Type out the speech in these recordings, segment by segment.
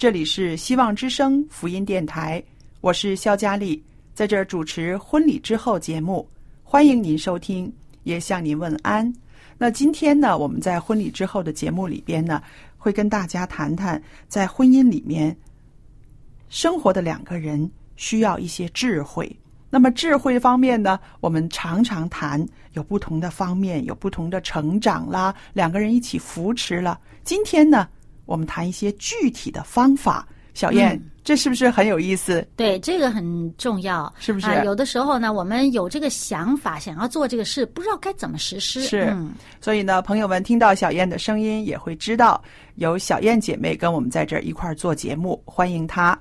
这里是希望之声福音电台，我是肖佳丽，在这儿主持婚礼之后节目，欢迎您收听，也向您问安。那今天呢，我们在婚礼之后的节目里边呢，会跟大家谈谈在婚姻里面生活的两个人需要一些智慧。那么智慧方面呢，我们常常谈有不同的方面，有不同的成长啦，两个人一起扶持了。今天呢，我们谈一些具体的方法。小燕，嗯这是不是很有意思？对，这个很重要，是不是啊有的时候呢，我们有这个想法，想要做这个事，不知道该怎么实施。是嗯，所以呢，朋友们听到小燕的声音，也会知道有小燕姐妹跟我们在这儿一块儿做节目，欢迎她。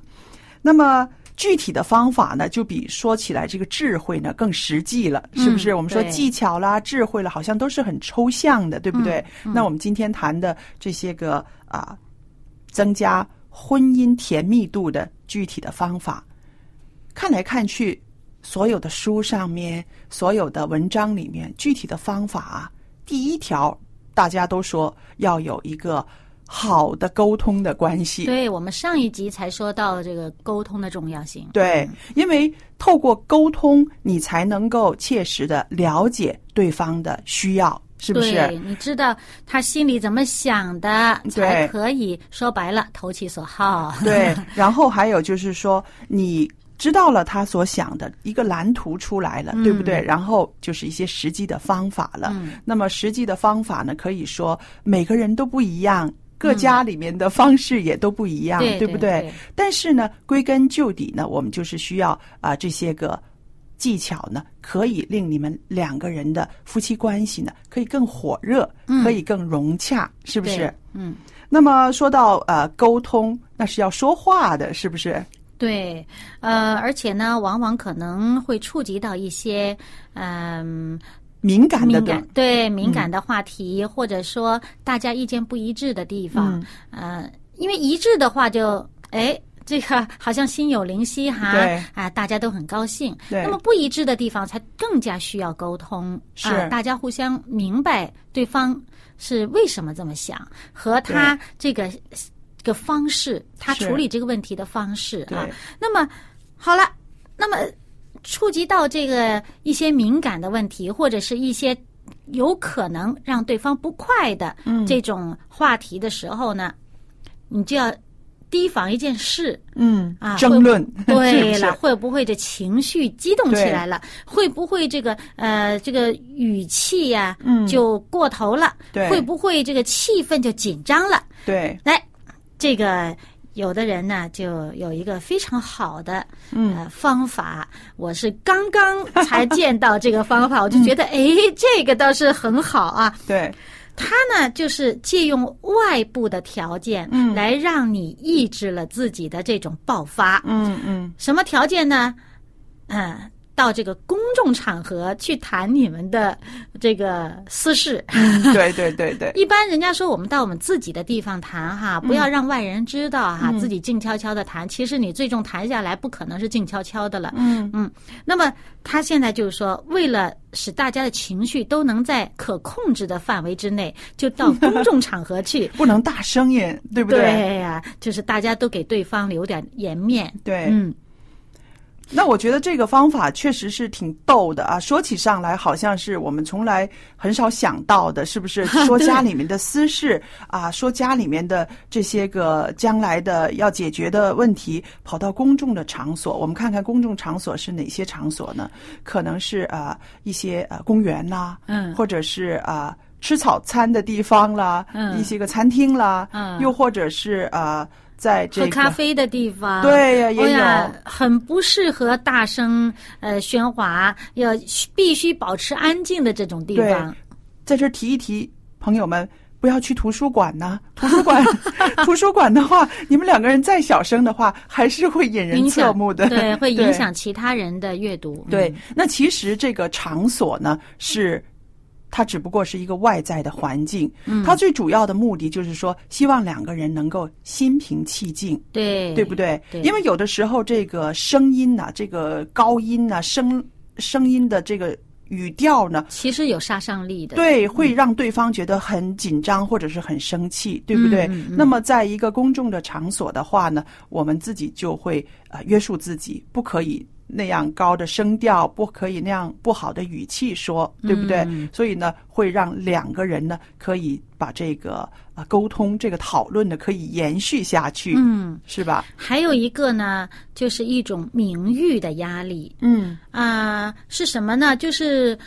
那么具体的方法呢，就比说起来这个智慧呢更实际了，是不是？嗯我们说技巧啦、智慧了，好像都是很抽象的，对不对？嗯那我们今天谈的这些个啊，增加婚姻甜蜜度的具体的方法，看来看去，所有的书上面、所有的文章里面，具体的方法啊，第一条大家都说要有一个好的沟通的关系。对我们上一集才说到这个沟通的重要性。对，因为透过沟通，你才能够切实的了解对方的需要，是不是？对，你知道他心里怎么想的，才可以说白了投其所好。对，然后还有就是说，你知道了他所想的一个蓝图出来了，对不对？然后就是一些实际的方法了。嗯那么实际的方法呢，可以说每个人都不一样。各家里面的方式也都不一样，对不对对但是呢，归根究底呢，我们就是需要啊、这些个技巧呢，可以令你们两个人的夫妻关系呢，可以更火热，可以更融洽，是不是？嗯，那么说到呃沟通，那是要说话的，是不是？对，呃，而且呢，往往可能会触及到一些，嗯、敏感的敏感对敏感的话题，或者说大家意见不一致的地方，呃，因为一致的话就哎。这个好像心有灵犀哈，对。啊，大家都很高兴。那么不一致的地方才更加需要沟通，是。啊，大家互相明白对方是为什么这么想，和他这个这个方式，他处理这个问题的方式啊。那么好了，那么触及到这个一些敏感的问题，或者是一些有可能让对方不快的嗯。这种话题的时候呢，你就要提防一件事嗯啊，争论，对了，会不会这情绪激动起来了？会不会这个呃这个语气呀、嗯就过头了？对会不会这个气氛就紧张了？对，来，这个有的人呢，就有一个非常好的嗯呃方法，我是刚刚才见到这个方法，我就觉得哎，这个倒是很好啊。对，它呢，就是借用外部的条件，嗯来让你抑制了自己的这种爆发。嗯嗯什么条件呢？嗯、到这个公众场合去谈你们的这个私事。对对对对，一般人家说我们到我们自己的地方谈哈，不要让外人知道哈，自己静悄悄的谈。其实你最终谈下来，不可能是静悄悄的了。嗯嗯，那么他现在就是说，为了使大家的情绪都能在可控制的范围之内，就到公众场合去，不能大声音，对不对对呀？就是大家都给对方留点颜面。对，嗯。那我觉得这个方法确实是挺逗的啊！说起上来，好像是我们从来很少想到的，是不是？说家里面的私事啊，说家里面的这些个将来的要解决的问题，跑到公众的场所，我们看看公众场所是哪些场所呢？可能是啊一些呃公园呐，嗯，或者是啊吃早餐的地方啦，嗯，一些个餐厅啦，嗯，又或者是啊。在这喝咖啡的地方，对呀，也有很不适合大声呃喧哗，要必须保持安静的这种地方。在这提一提，朋友们不要去图书馆呐。图书馆，图书馆的话，你们两个人再小声的话，还是会引人侧目的，对，会影响 其他人的阅读。对，那其实这个场所呢是。它只不过是一个外在的环境，它最主要的目的就是说，希望两个人能够心平气静，对对不对？因为有的时候这个声音呐，这个高音呐，声声音的这个语调呢，其实有杀伤力的，对，会让对方觉得很紧张或者是很生气，对不对？那么在一个公众的场所的话呢，我们自己就会呃约束自己，不可以。那样高的声调不可以那样不好的语气说，对不对？所以呢，会让两个人呢可以把这个啊沟通、这个讨论呢可以延续下去，嗯，是吧？还有一个呢，就是一种名誉的压力，嗯啊，是什么呢？就是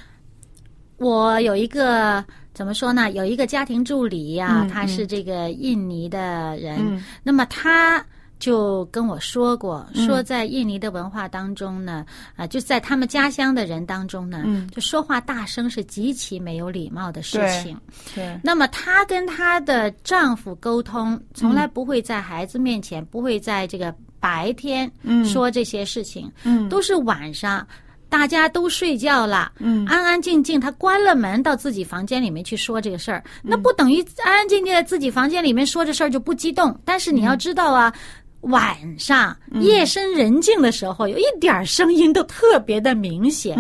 我有一个怎么说呢？有一个家庭助理呀，他是这个印尼的人，那么他。就跟我说过，说在印尼的文化当中呢，啊，就在他们家乡的人当中呢，就说话大声是极其没有礼貌的事情。对。那么她跟她的丈夫沟通，从来不会在孩子面前，不会在这个白天说这些事情，嗯，都是晚上，大家都睡觉了，嗯，安安静静，她关了门到自己房间里面去说这个事儿，那不等于安安静静在自己房间里面说这事儿就不激动？但是你要知道啊。晚上夜深人静的时候，有一点声音都特别的明显，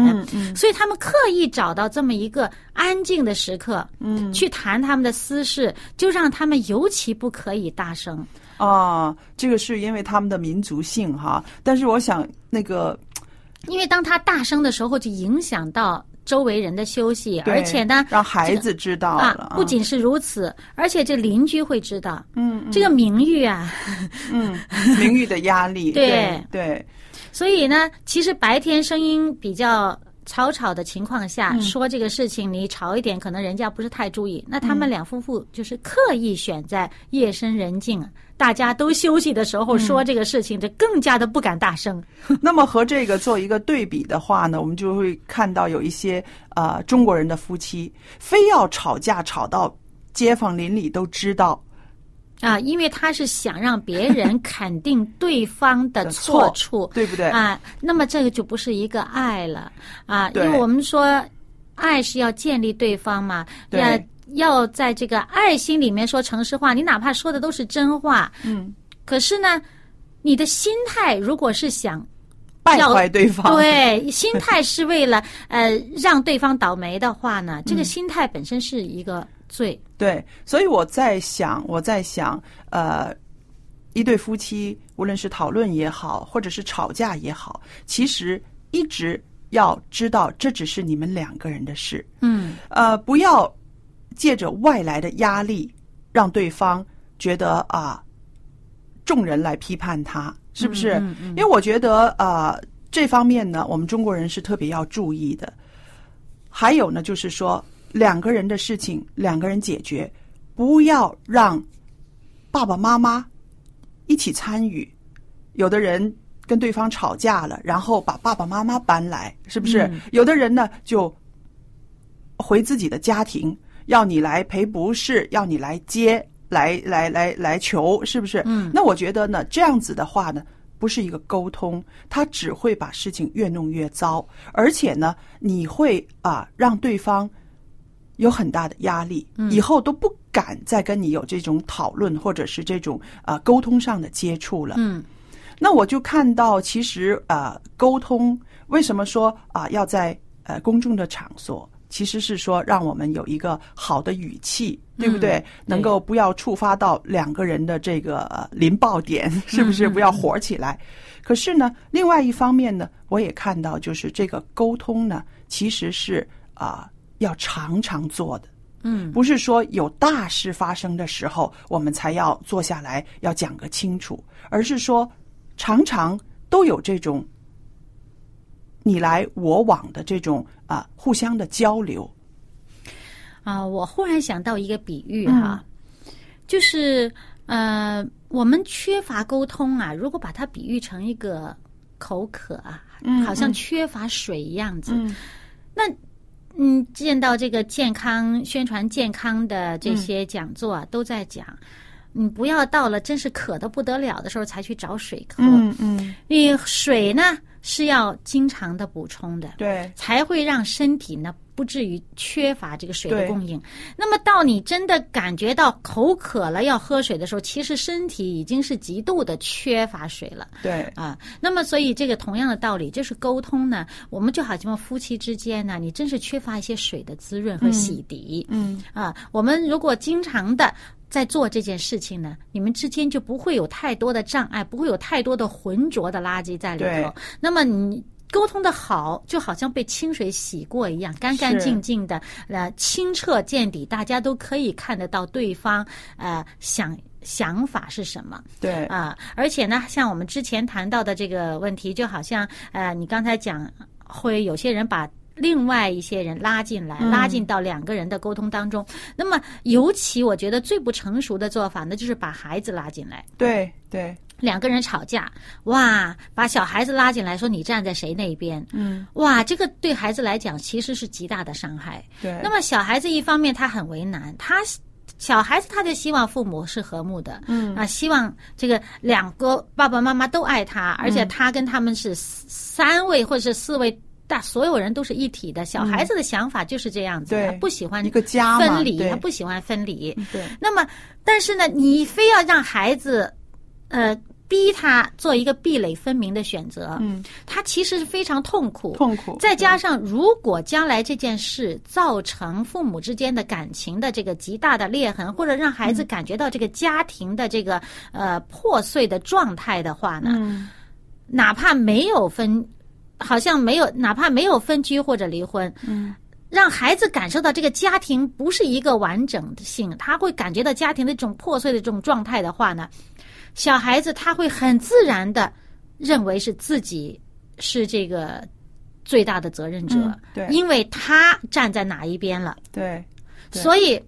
所以他们刻意找到这么一个安静的时刻，嗯，去谈他们的私事，就让他们尤其不可以大声。啊，这个是因为他们的民族性哈，但是我想那个，因为当他大声的时候，就影响到。周围人的休息，而且呢，让孩子知道了。不仅是如此，而且这邻居会知道。嗯，这个名誉啊，嗯，名誉的压力。对对。所以呢，其实白天声音比较吵吵的情况下，说这个事情你吵一点，可能人家不是太注意。那他们两夫妇就是刻意选在夜深人静。大家都休息的时候说这个事情，就更加的不敢大声。那么和这个做一个对比的话呢，我们就会看到有一些呃中国人的夫妻非要吵架吵到街坊邻里都知道啊，因为他是想让别人 肯定对方的错处，对不对啊？那么这个就不是一个爱了啊，因为我们说爱是要建立对方嘛，要。要在这个爱心里面说诚实话，你哪怕说的都是真话，嗯，可是呢，你的心态如果是想败坏对方，对，心态是为了呃让对方倒霉的话呢，这个心态本身是一个罪。对，所以我在想，我在想，呃，一对夫妻无论是讨论也好，或者是吵架也好，其实一直要知道，这只是你们两个人的事。嗯，呃，不要。借着外来的压力，让对方觉得啊，众人来批判他，是不是？因为我觉得啊，这方面呢，我们中国人是特别要注意的。还有呢，就是说两个人的事情，两个人解决，不要让爸爸妈妈一起参与。有的人跟对方吵架了，然后把爸爸妈妈搬来，是不是？有的人呢，就回自己的家庭。要你来赔不是，要你来接，来来来来求，是不是？嗯。那我觉得呢，这样子的话呢，不是一个沟通，他只会把事情越弄越糟，而且呢，你会啊让对方有很大的压力，以后都不敢再跟你有这种讨论或者是这种啊沟通上的接触了。嗯那我就看到，其实呃，沟通为什么说啊、要在呃公众的场所，其实是说让我们有一个好的语气，对不对？能够不要触发到两个人的这个呃临爆点，是不是？不要火起来。可是呢，另外一方面呢，我也看到，就是这个沟通呢，其实是啊、要常常做的。嗯不是说有大事发生的时候，我们才要坐下来要讲个清楚，而是说常常都有这种你来我往的这种啊、互相的交流。啊，我忽然想到一个比喻哈，就是呃，我们缺乏沟通啊，如果把它比喻成一个口渴啊，嗯好像缺乏水一样子，那。嗯，见到这个健康宣传健康的这些讲座啊，都在讲，你不要到了真是渴的不得了的时候才去找水喝。嗯嗯，你水呢是要经常的补充的，对。才会让身体呢不至于缺乏这个水的供应。那么到你真的感觉到口渴了要喝水的时候，其实身体已经是极度的缺乏水了。对啊，那么所以这个同样的道理，就是沟通呢，我们就好像夫妻之间呢，你真是缺乏一些水的滋润和洗涤。嗯啊，我们如果经常的在做这件事情呢，你们之间就不会有太多的障碍，不会有太多的浑浊的垃圾在里头。那么你。沟通的好，就好像被清水洗过一样，干干净净的，呃，清澈见底，大家都可以看得到对方呃想想法是什么。对啊，而且呢，像我们之前谈到的这个问题，就好像呃，你刚才讲会有些人把。另外一些人拉进来，拉进到两个人的沟通当中。那么，尤其我觉得最不成熟的做法那，就是把孩子拉进来。对对，两个人吵架，哇，把小孩子拉进来，说你站在谁那边？嗯哇，这个对孩子来讲其实是极大的伤害。对。那么小孩子一方面他很为难，他小孩子他就希望父母是和睦的，嗯啊，希望这个两个爸爸妈妈都爱他，而且他跟他们是三位或者是四位。大所有人都是一体的，小孩子的想法就是这样子，对他不喜欢一个家分离，他不喜欢分离。对那么，但是呢，你非要让孩子，呃，逼他做一个壁垒分明的选择，嗯，他其实是非常痛苦。痛苦，再加上，如果将来这件事造成父母之间的感情的这个极大的裂痕，或者让孩子感觉到这个家庭的这个呃破碎的状态的话呢，嗯。哪怕没有分，好像没有，哪怕没有分居或者离婚，嗯，让孩子感受到这个家庭不是一个完整性，他会感觉到家庭的这种破碎的这种状态的话呢，小孩子他会很自然的认为是自己是这个最大的责任者，嗯对。因为他站在哪一边了，对对。所以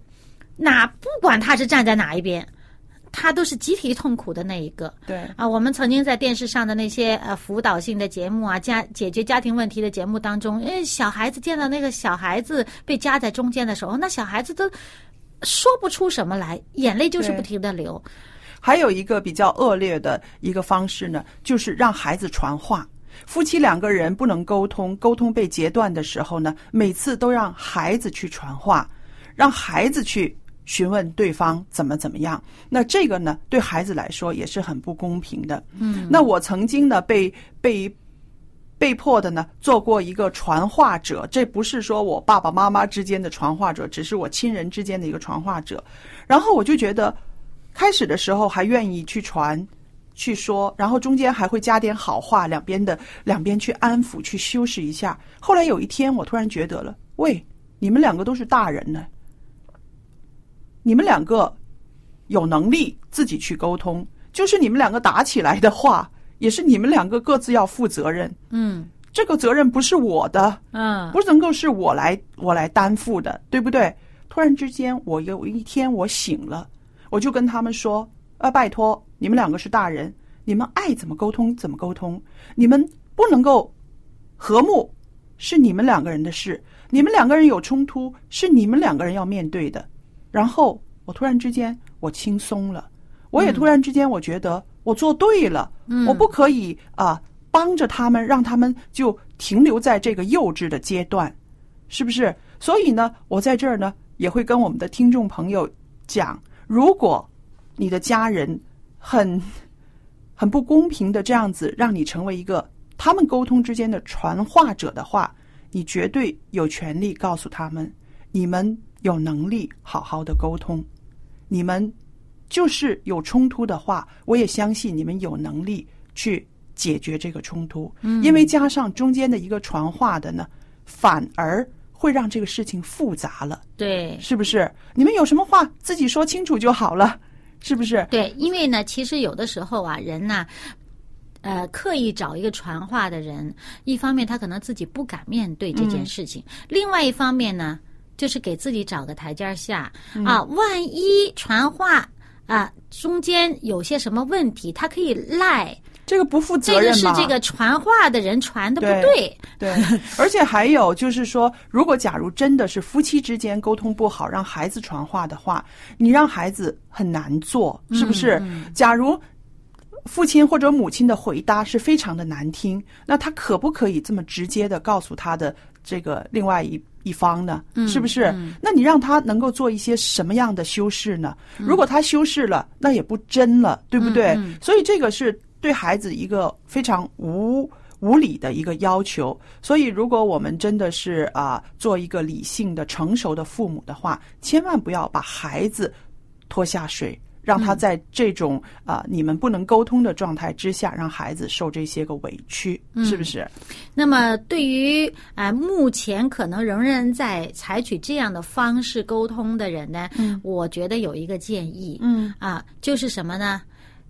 哪不管他是站在哪一边，他都是集体痛苦的那一个。对。啊，我们曾经在电视上的那些呃辅导性的节目啊，家解决家庭问题的节目当中，因为小孩子见到那个小孩子被夹在中间的时候，那小孩子都说不出什么来，眼泪就是不停的流。还有一个比较恶劣的一个方式呢，就是让孩子传话。夫妻两个人不能沟通，沟通被截断的时候呢，每次都让孩子去传话，让孩子去询问对方怎么怎么样。那这个呢，对孩子来说也是很不公平的。嗯，那我曾经呢被被被迫的呢做过一个传话者，这不是说我爸爸妈妈之间的传话者，只是我亲人之间的一个传话者。然后我就觉得。开始的时候还愿意去传、去说，然后中间还会加点好话，两边的两边去安抚、去修饰一下。后来有一天，我突然觉得了，喂，你们两个都是大人呢，你们两个有能力自己去沟通，就是你们两个打起来的话，也是你们两个各自要负责任。嗯这个责任不是我的，嗯不能够是我来我来担负的，对不对？突然之间，我有一天我醒了。我就跟他们说：“啊，拜托，你们两个是大人，你们爱怎么沟通怎么沟通，你们不能够和睦，是你们两个人的事。你们两个人有冲突，是你们两个人要面对的。”然后我突然之间我轻松了，我也突然之间我觉得，我做对了，我不可以啊、帮着他们，让他们就停留在这个幼稚的阶段，是不是？所以呢，我在这儿呢也会跟我们的听众朋友讲，如果你的家人很很不公平的这样子让你成为一个他们沟通之间的传话者的话，你绝对有权利告诉他们，你们有能力好好的沟通，你们就是有冲突的话，我也相信你们有能力去解决这个冲突，因为加上中间的一个传话的呢，反而会让这个事情复杂了，对是不是？你们有什么话自己说清楚就好了，是不是？对，因为呢，其实有的时候啊，人呢。呃，刻意找一个传话的人，一方面他可能自己不敢面对这件事情，另外一方面呢，就是给自己找个台阶儿下、啊。万一传话啊中间有些什么问题，他可以赖这个不负责任这个？是这个传话的人传的不对对，对，而且还有就是说，如果假如真的是夫妻之间沟通不好，让孩子传话的话，你让孩子很难做，是不是？假如父亲或者母亲的回答是非常的难听，那他可不可以这么直接的告诉他的这个另外一一方呢？是不是？那你让他能够做一些什么样的修饰呢？如果他修饰了，那也不真了，对不对？所以这个是对孩子一个非常无。无理的一个要求，所以如果我们真的是啊、做一个理性的、成熟的父母的话，千万不要把孩子拖下水，让他在这种啊、你们不能沟通的状态之下，让孩子受这些个委屈，是不是？那么，对于啊、呃目前可能仍然在采取这样的方式沟通的人呢，我觉得有一个建议，嗯啊，就是什么呢？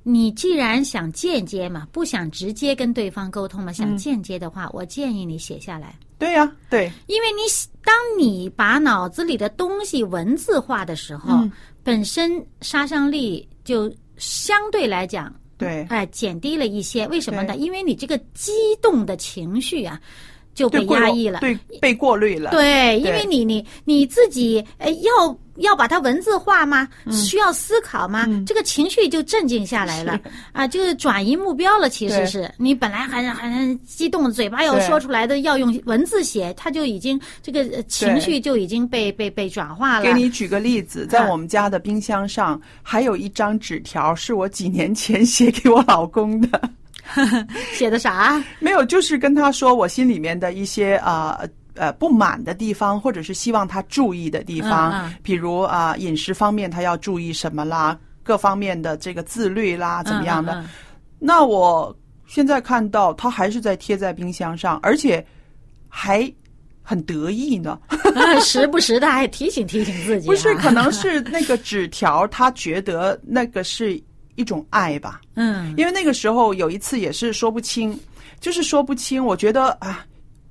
你既然想间接嘛，不想直接跟对方沟通嘛，想间接的话，我建议你写下来，对呀、对，因为你当你把脑子里的东西文字化的时候，嗯。本身杀伤力就相对来讲对，哎，减低了一些。为什么呢？因为你这个激动的情绪啊，就被压抑了。对，被过滤了，对，因为你你你自己呃要要把它文字化吗？嗯需要思考吗？这个情绪就镇静下来了啊，就是转移目标了。其实是你本来很很激动，嘴巴要说出来的，要用文字写，它就已经这个呃情绪就已经被被被转化了。给你举个例子，在啊我们家的冰箱上还有一张纸条，是我几年前写给我老公的。写的啥？没有，就是跟他说我心里面的一些啊呃不满的地方，或者是希望他注意的地方，嗯嗯比如啊、饮食方面他要注意什么啦，各方面的这个自律啦，怎么样的。那我现在看到他还是在贴在冰箱上，而且还很得意呢。时不时的还提醒提醒自己、啊。不是，可能是那个纸条，他觉得那个是一种爱吧。嗯因为那个时候有一次也是说不清，就是说不清。我觉得啊，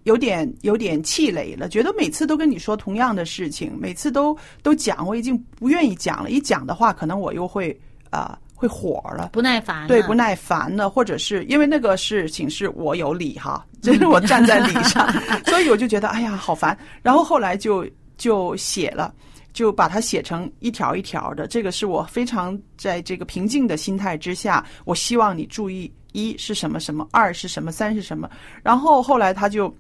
有点有点气馁了，觉得每次都跟你说同样的事情，每次都都讲，我已经不愿意讲了。一讲的话，可能我又会啊、会火了。不耐烦。对，不耐烦了，或者是因为那个事情是我有理哈，就是我站在理上，所以我就觉得哎呀好烦。然后后来就就写了，就把它写成一条一条的。这个是我非常在这个平静的心态之下，我希望你注意一是什么什么，二是什么，三是什么。然后后来他就。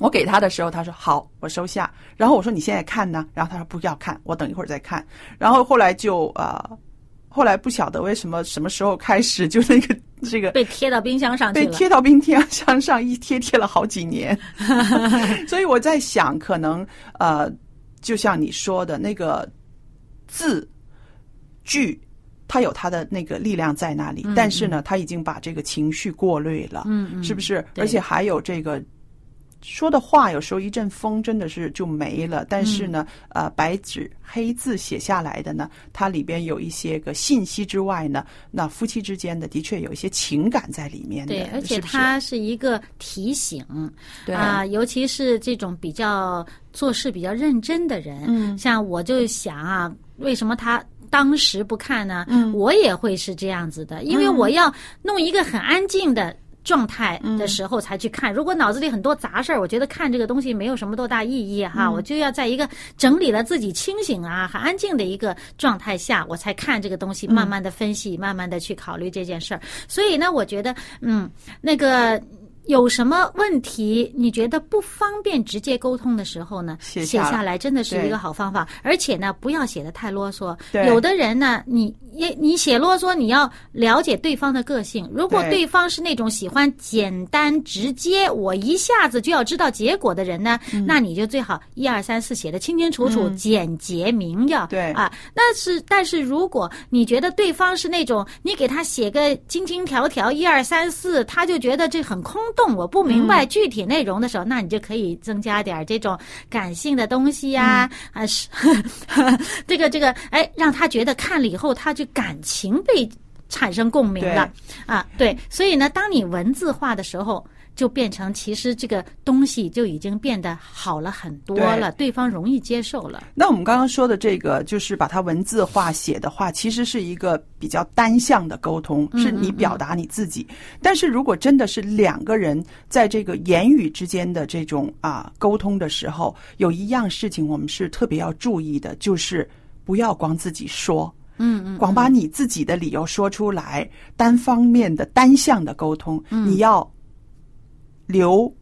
我给他的时候，他说好，我收下。然后我说你现在看呢？然后他说不要看，我等一会儿再看。然后后来就呃，后来不晓得为什么什么时候开始，就那个 这个被贴到冰箱上去了。被贴到冰箱上，一贴贴了好几年。所以我在想，可能呃，就像你说的那个字句。它有它的那个力量在那里，但是呢，他已经把这个情绪过滤了，是不是？而且还有这个说的话，有时候一阵风真的是就没了。但是呢，嗯呃，白纸黑字写下来的呢，它里边有一些个信息之外呢，那夫妻之间的的确有一些情感在里面的，对，而且它是一个提醒，对啊、尤其是这种比较做事比较认真的人，嗯像我就想啊，为什么他当时不看呢？嗯我也会是这样子的，因为我要弄一个很安静的。状态的时候才去看。如果脑子里很多杂事儿，我觉得看这个东西没有什么多大意义哈。我就要在一个整理了自己清醒啊、很安静的一个状态下，我才看这个东西，慢慢的分析，慢慢的去考虑这件事儿。所以呢，我觉得，嗯，那个。有什么问题？你觉得不方便直接沟通的时候呢？写下来真的是一个好方法，而且呢，不要写的太啰嗦。有的人呢，你你你写啰嗦，你要了解对方的个性。如果对方是那种喜欢简单直接，我一下子就要知道结果的人呢，那你就最好一二三四写的清清楚楚、简洁明了。对啊，那是但是如果你觉得对方是那种，你给他写个精精条条一二三四，他就觉得这很空。动我不明白具体内容的时候，那你就可以增加点这种感性的东西呀，啊是 这个这个，哎，让他觉得看了以后，他就感情被产生共鸣了啊，对，所以呢，当你文字化的时候。就变成其实这个东西就已经变得好了很多了，对方容易接受了。那我们刚刚说的这个，就是把它文字化写的话，其实是一个比较单向的沟通，是你表达你自己。但是如果真的是两个人在这个言语之间的这种啊沟通的时候，有一样事情我们是特别要注意的，就是不要光自己说，嗯嗯，光把你自己的理由说出来，单方面的单向的沟通，你要。留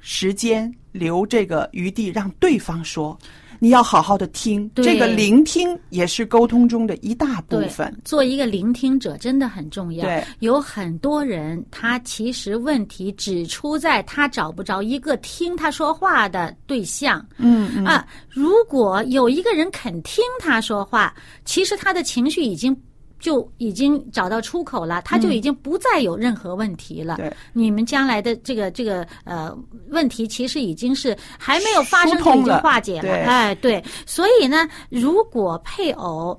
时间，留这个余地，让对方说。你要好好的听，这个聆听也是沟通中的一大部分。做一个聆听者真的很重要。对，有很多人，他其实问题只出在他找不着一个听他说话的对象。嗯嗯啊，如果有一个人肯听他说话，其实他的情绪已经。就已经找到出口了，他就已经不再有任何问题了。对，你们将来的这个这个呃问题，其实已经是还没有发生就已经化解了。哎，对，所以呢，如果配偶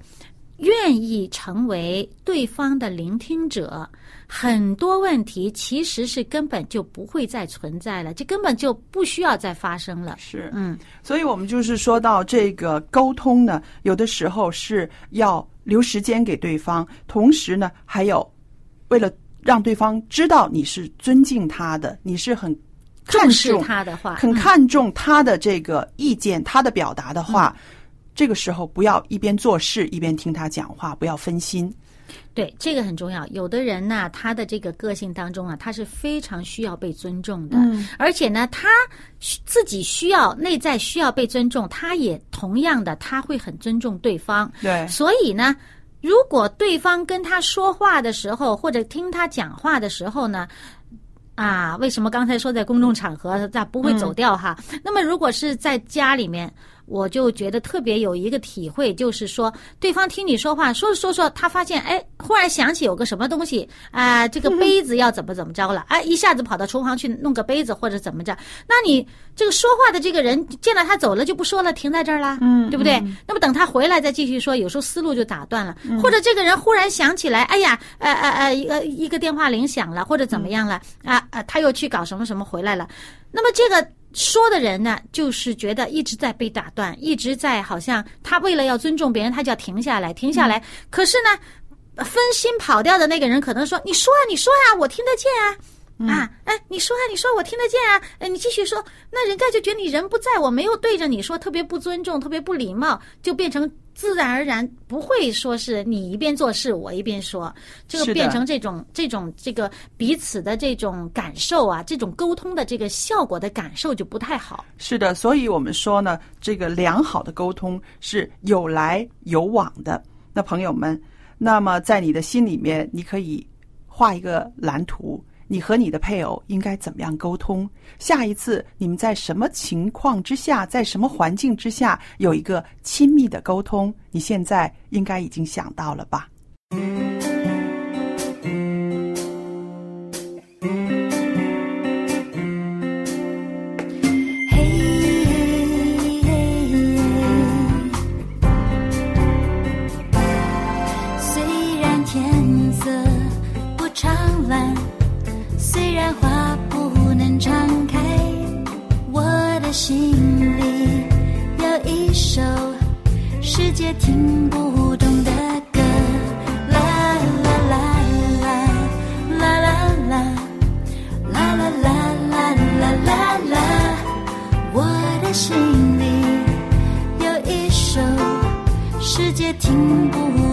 愿意成为对方的聆听者。很多问题其实是根本就不会再存在了，这根本就不需要再发生了。是，嗯，所以我们就是说到这个沟通呢，有的时候是要留时间给对方，同时呢，还有为了让对方知道你是尊敬他的，你是很重视他的话，很看重他的这个意见，他的表达的话，这个时候不要一边做事一边听他讲话，不要分心。对，这个很重要。有的人呢，他的这个个性当中啊，他是非常需要被尊重的，而且呢，他自己需要内在需要被尊重，他也同样的，他会很尊重对方。对，所以呢，如果对方跟他说话的时候，或者听他讲话的时候呢，啊，为什么刚才说在公众场合他不会走掉哈？那么如果是在家里面。我就觉得特别有一个体会，就是说，对方听你说话，说着说说，他发现，哎，忽然想起有个什么东西啊，这个 杯子要怎么怎么着了，哎，一下子跑到厨房去弄个杯子或者怎么着，那你这个说话的这个人见到他走了就不说了，停在这儿了，嗯，对不对？那么等他回来再继续说，有时候思路就打断了，或者这个人忽然想起来，哎呀，呃呃呃，一个一个电话铃响了，或者怎么样了，啊啊，他又去搞什么什么回来了，那么这个。说的人呢，就是觉得一直在被打断，一直在好像他为了要尊重别人，他就要停下来，停下来。可是呢，分心跑掉的那个人可能说：“你说啊，你说呀，我听得见啊。”啊，哎，你说啊，你说我听得见啊，哎，你继续说，那人家就觉得你人不在，我没有对着你说，特别不尊重，特别不礼貌，就变成自然而然不会说是你一边做事我一边说，这个变成这种这种这个彼此的这种感受啊，这种沟通的这个效果的感受就不太好。是的，所以我们说呢，这个良好的沟通是有来有往的。那朋友们，那么在你的心里面，你可以画一个蓝图。你和你的配偶应该怎么样沟通？下一次你们在什么情况之下，在什么环境之下有一个亲密的沟通？你现在应该已经想到了吧？世界听不懂的歌。啦啦啦啦啦啦啦啦啦啦啦啦啦啦我的心里有一首世界听不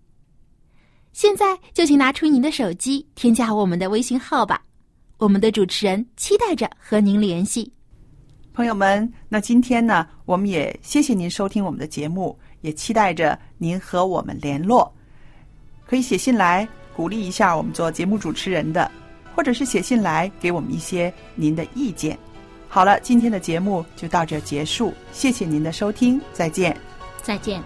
现在就请拿出您的手机，添加我们的微信号吧。我们的主持人期待着和您联系。朋友们，那今天呢，我们也谢谢您收听我们的节目，也期待着您和我们联络，可以写信来鼓励一下我们做节目主持人的，或者是写信来给我们一些您的意见。好了，今天的节目就到这结束，谢谢您的收听，再见。再见。